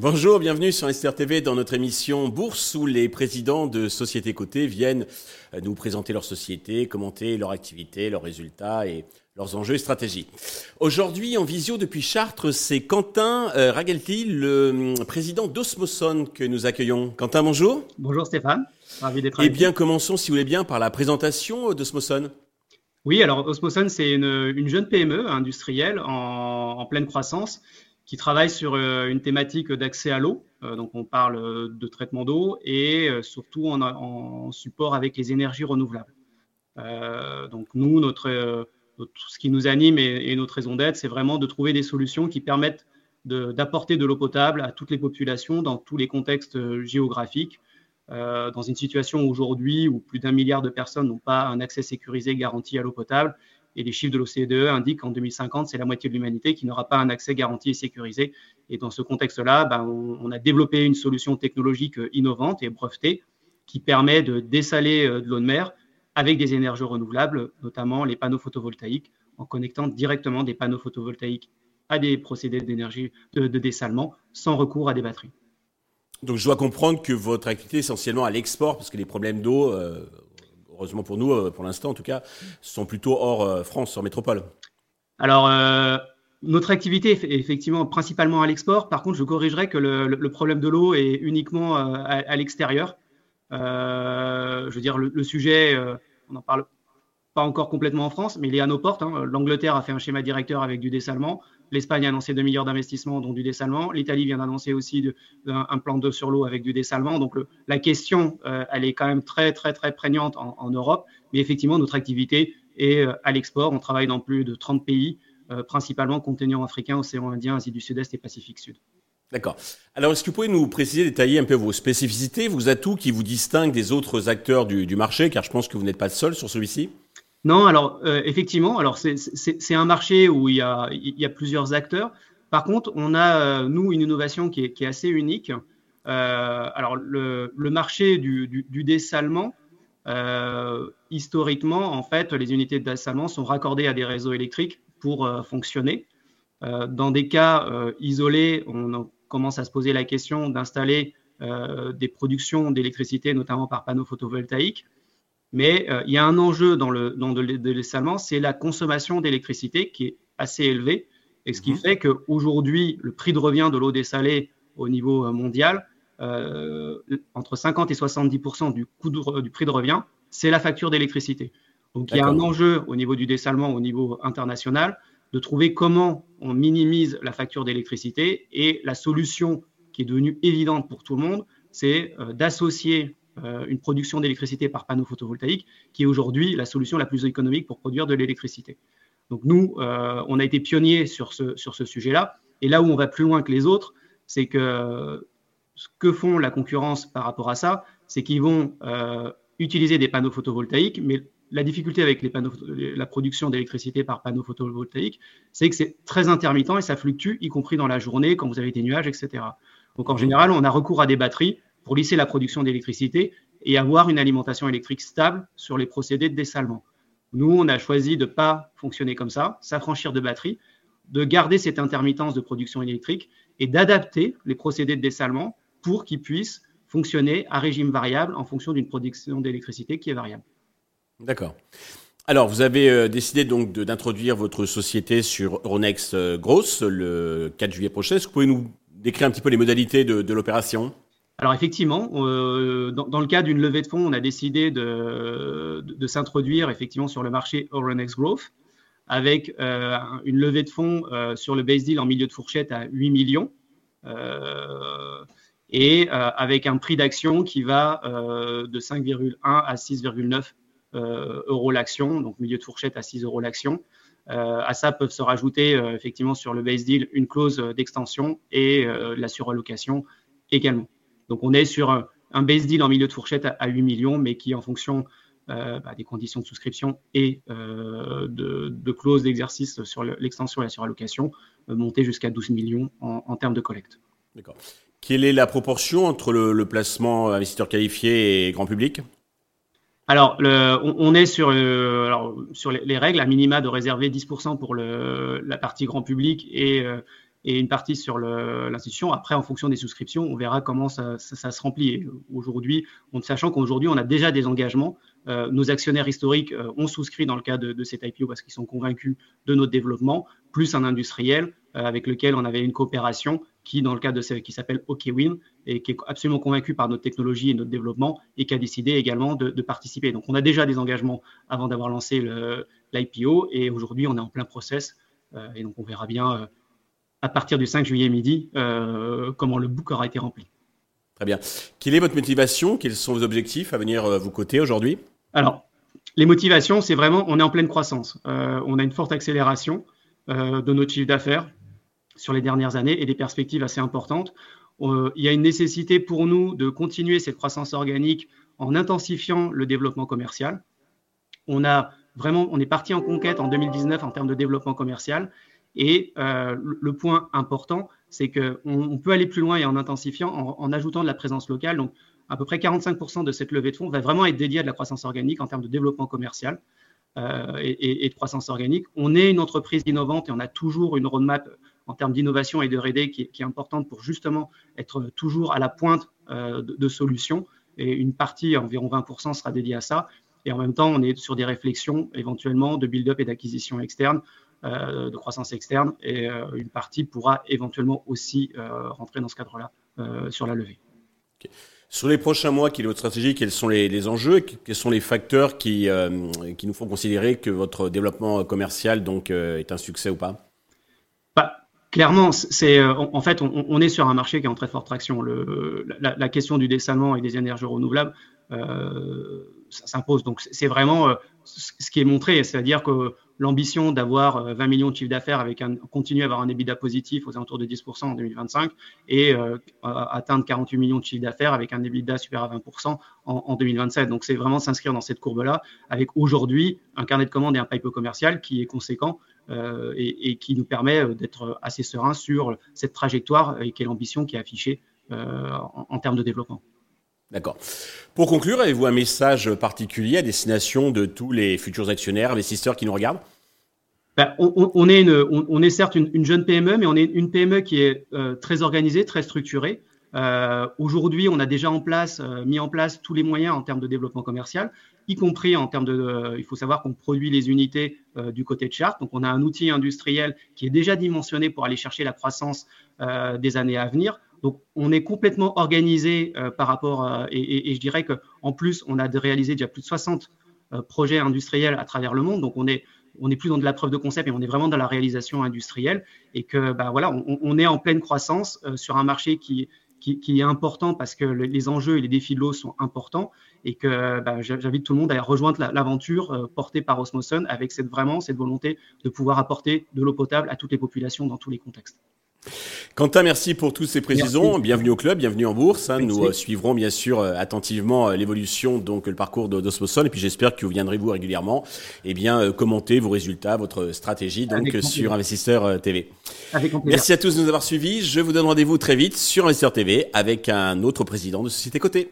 Bonjour, bienvenue sur Esther TV dans notre émission Bourse où les présidents de sociétés cotées viennent nous présenter leur société, commenter leur activité, leurs résultats et leurs enjeux et stratégies. Aujourd'hui, en visio depuis Chartres, c'est Quentin euh, Ragelti, le hum, président d'Osmoson que nous accueillons. Quentin, bonjour. Bonjour Stéphane, ravi d'être Eh bien, commençons, si vous voulez bien, par la présentation d'Osmoson. Oui, alors Osmoson, c'est une, jeune PME industrielle en, en pleine croissance qui travaille sur euh, une thématique d'accès à l'eau. Euh, donc, on parle euh, de traitement d'eau et surtout en, support avec les énergies renouvelables. donc, nous, notre, ce qui nous anime et, notre raison d'être, c'est vraiment de trouver des solutions qui permettent d'apporter de, l'eau potable à toutes les populations dans tous les contextes géographiques. dans une situation aujourd'hui où plus d'un milliard de personnes n'ont pas un accès sécurisé garanti à l'eau potable, et les chiffres de l'OCDE indiquent qu'en 2050, c'est la moitié de l'humanité qui n'aura pas un accès garanti et sécurisé. Et dans ce contexte-là, ben, on, a développé une solution technologique euh, innovante et brevetée qui permet de dessaler euh, de l'eau de mer avec des énergies renouvelables, notamment les panneaux photovoltaïques, en connectant directement des panneaux photovoltaïques à des procédés d'énergie de, dessalement sans recours à des batteries. Donc je dois comprendre que votre activité est essentiellement à l'export, parce que les problèmes d'eau, euh, heureusement pour nous, euh, pour l'instant en tout cas, sont plutôt hors euh, France, hors métropole. Alors, euh, notre activité est effectivement principalement à l'export. Par contre, je corrigerai que le, problème de l'eau est uniquement à, l'extérieur. je veux dire, le, sujet, on n'en parle pas encore complètement en France, mais il est à nos portes. Hein. L'Angleterre a fait un schéma directeur avec du dessalement. L'Espagne a annoncé 2 milliards d'investissements, dont du dessalement. L'Italie vient d'annoncer aussi un, plan d'eau sur l'eau avec du dessalement. Donc la question, euh, elle est quand même très, très, très prégnante en, Europe. Mais effectivement, notre activité est euh, à l'export. On travaille dans plus de 30 pays, euh, principalement continent africain, océan Indien, Asie du Sud-Est et Pacifique Sud. D'accord. Alors, est-ce que vous pouvez nous préciser, détailler un peu vos spécificités, vos atouts qui vous distinguent des autres acteurs du, marché, car je pense que vous n'êtes pas seul sur celui-ci non, alors euh, effectivement, alors c'est un marché où il y, a, plusieurs acteurs. Par contre, on a, euh, nous, une innovation qui est, assez unique. Euh, alors, le, le, marché du, dessalement, historiquement, en fait, les unités de dessalement sont raccordées à des réseaux électriques pour fonctionner. dans des cas isolés, on commence à se poser la question d'installer des productions d'électricité, notamment par panneaux photovoltaïques. Mais euh, il y a un enjeu dans le, dans le dessalement, c'est la consommation d'électricité qui est assez élevée. Et ce qui mhm. fait qu'aujourd'hui, le prix de revient de l'eau dessalée au niveau euh, mondial, euh, entre 50 et 70 du, coût du prix de revient, c'est la facture d'électricité. Donc il y a un enjeu au niveau du dessalement, au niveau international, de trouver comment on minimise la facture d'électricité. Et la solution qui est devenue évidente pour tout le monde, c'est d'associer euh, une production d'électricité par panneau photovoltaïque, qui est aujourd'hui la solution la plus économique pour produire de l'électricité. Donc nous, euh, on a été pionniers sur ce, sujet-là. Et là où on va plus loin que les autres, c'est que ce que font la concurrence par rapport à ça, c'est qu'ils vont euh, utiliser des panneaux photovoltaïques, mais la difficulté avec la production d'électricité par panneaux photovoltaïques, c'est que c'est très intermittent et ça fluctue, y compris dans la journée, quand vous avez des nuages, etc. Donc en général, on a recours à des batteries pour lisser la production d'électricité et avoir une alimentation électrique stable sur les procédés de dessalement. Nous, on a choisi de ne pas fonctionner comme ça, s'affranchir de batterie, de garder cette intermittence de production électrique et d'adapter les procédés de dessalement pour qu'ils puissent fonctionner à régime variable en fonction d'une production d'électricité qui est variable. D'accord. Alors, vous avez euh, décidé donc d'introduire votre société sur Euronext euh, Gross le 4 juillet prochain. Est-ce que vous pouvez nous décrire un petit peu les modalités de l'opération? Alors effectivement, euh, dans, le cas d'une levée de fonds, on a décidé de, s'introduire effectivement sur le marché Euronext Growth avec une levée de fonds sur le base deal en milieu de fourchette à 8 millions et avec un prix d'action qui va de 5,1 à 6,9 euros l'action, donc milieu de fourchette à 6 euros l'action. à ça peuvent se rajouter effectivement sur le base deal une clause d'extension et la surallocation également. Donc on est sur un, base deal en milieu de fourchette à, 8 millions, mais qui en fonction euh, bah, des conditions de souscription et euh, de, clauses d'exercice sur l'extension et la surallocation, euh, jusqu'à 12 millions en, termes de collecte. D'accord. Quelle est la proportion entre le, placement investisseur qualifié et grand public? Alors, le, on, est sur, sur les, règles, à minima de réserver 10% pour le, la partie grand public et, et une partie sur l'institution. Après, en fonction des souscriptions, on verra comment ça, se remplit. Aujourd'hui, sachant qu'aujourd'hui, on a déjà des engagements. Euh, nos actionnaires historiques euh, ont souscrit dans le cas de, de cet IPO parce qu'ils sont convaincus de notre développement, plus un industriel euh, avec lequel on avait une coopération qui, dans le cas de ce qui s'appelle OKWin, et qui est absolument convaincu par notre technologie et notre développement, et qui a décidé également de, de participer. Donc, on a déjà des engagements avant d'avoir lancé l'IPO, et aujourd'hui, on est en plein process, et donc on verra bien à partir du 5 juillet midi euh, comment le book aura été rempli. Très bien. Quelle est votre motivation? Quels sont vos objectifs à venir euh, vous côté aujourd'hui? Alors, les motivations, c'est vraiment, on est en pleine croissance. Euh, on a une forte accélération de notre chiffre d'affaires sur les dernières années et des perspectives assez importantes. il y a une nécessité pour nous de continuer cette croissance organique en intensifiant le développement commercial. On a vraiment, on est parti en conquête en 2019 en termes de développement commercial et euh, le point important, c'est qu'on on peut aller plus loin et en intensifiant, en, ajoutant de la présence locale. Donc, à peu près 45% de cette levée de fonds va vraiment être dédiée à de la croissance organique en termes de développement commercial euh, et, de croissance organique. On est une entreprise innovante et on a toujours une roadmap en termes d'innovation et de R&D qui, est importante pour justement être toujours à la pointe euh, de, solutions. Et une partie, environ 20%, sera dédiée à ça. Et en même temps, on est sur des réflexions éventuellement de build-up et d'acquisition externe euh, de croissance externe et euh, une partie pourra éventuellement aussi rentrer dans ce cadre-là sur la levée. Sur les prochains mois, quelle est votre stratégie? Quels sont les, enjeux? Quels sont les facteurs qui, qui nous font considérer que votre développement commercial donc, est un succès ou pas? Clairement, c'est en fait, on, est sur un marché qui est en très forte traction. La, question du dessalement et des énergies renouvelables ça s'impose. Donc, c'est vraiment ce qui est montré, c'est-à-dire que l'ambition d'avoir 20 euh, millions de chiffre d'affaires avec un continuer à avoir un EBITDA positif aux alentours de 10% en 2025 et euh, atteindre 48 millions de chiffre d'affaires avec un EBITDA supérieur à 20% en, 2027. Donc c'est vraiment s'inscrire dans cette courbe-là avec aujourd'hui un carnet de commandes et un pipe commercial qui est conséquent euh, et, qui nous permet d'être assez serein sur cette trajectoire et qui est l'ambition qui est affichée en termes de développement. D'accord. Pour conclure, avez-vous un message particulier à destination de tous les futurs actionnaires, investisseurs qui nous regardent? Ben, on, est on, est certes une, jeune PME, mais on est une PME qui est euh, très organisée, très structurée. Euh, aujourd'hui, on a déjà en place, euh, mis en place tous les moyens en termes de développement commercial, y compris en termes de. il faut savoir qu'on produit les unités du côté de Chart. Donc, on a un outil industriel qui est déjà dimensionné pour aller chercher la croissance des années à venir. Donc, on est complètement organisé euh, par rapport, à, et, je dirais qu'en plus, on a réalisé déjà plus de 60 euh, projets industriels à travers le monde. Donc, on est, on est plus dans de la preuve de concept, et on est vraiment dans la réalisation industrielle. Et que, bah, voilà, on, est en pleine croissance euh, sur un marché qui, qui, est important parce que les enjeux et les défis de l'eau sont importants. Et que bah, j'invite tout le monde à rejoindre l'aventure portée par Osmoson avec vraiment cette volonté de pouvoir apporter de l'eau potable à toutes les populations dans tous les contextes. Quentin, merci pour toutes ces précisions. Bienvenue au club, bienvenue en bourse. Hein. Nous euh, suivrons bien sûr euh, attentivement euh, l'évolution, donc le parcours d'Osmoson, et puis j'espère que vous viendrez vous régulièrement, et eh bien commenter vos résultats, votre stratégie, donc sur Investisseur TV. merci à tous de nous avoir suivis. Je vous donne rendez-vous très vite sur Investisseur TV avec un autre président de société cotée.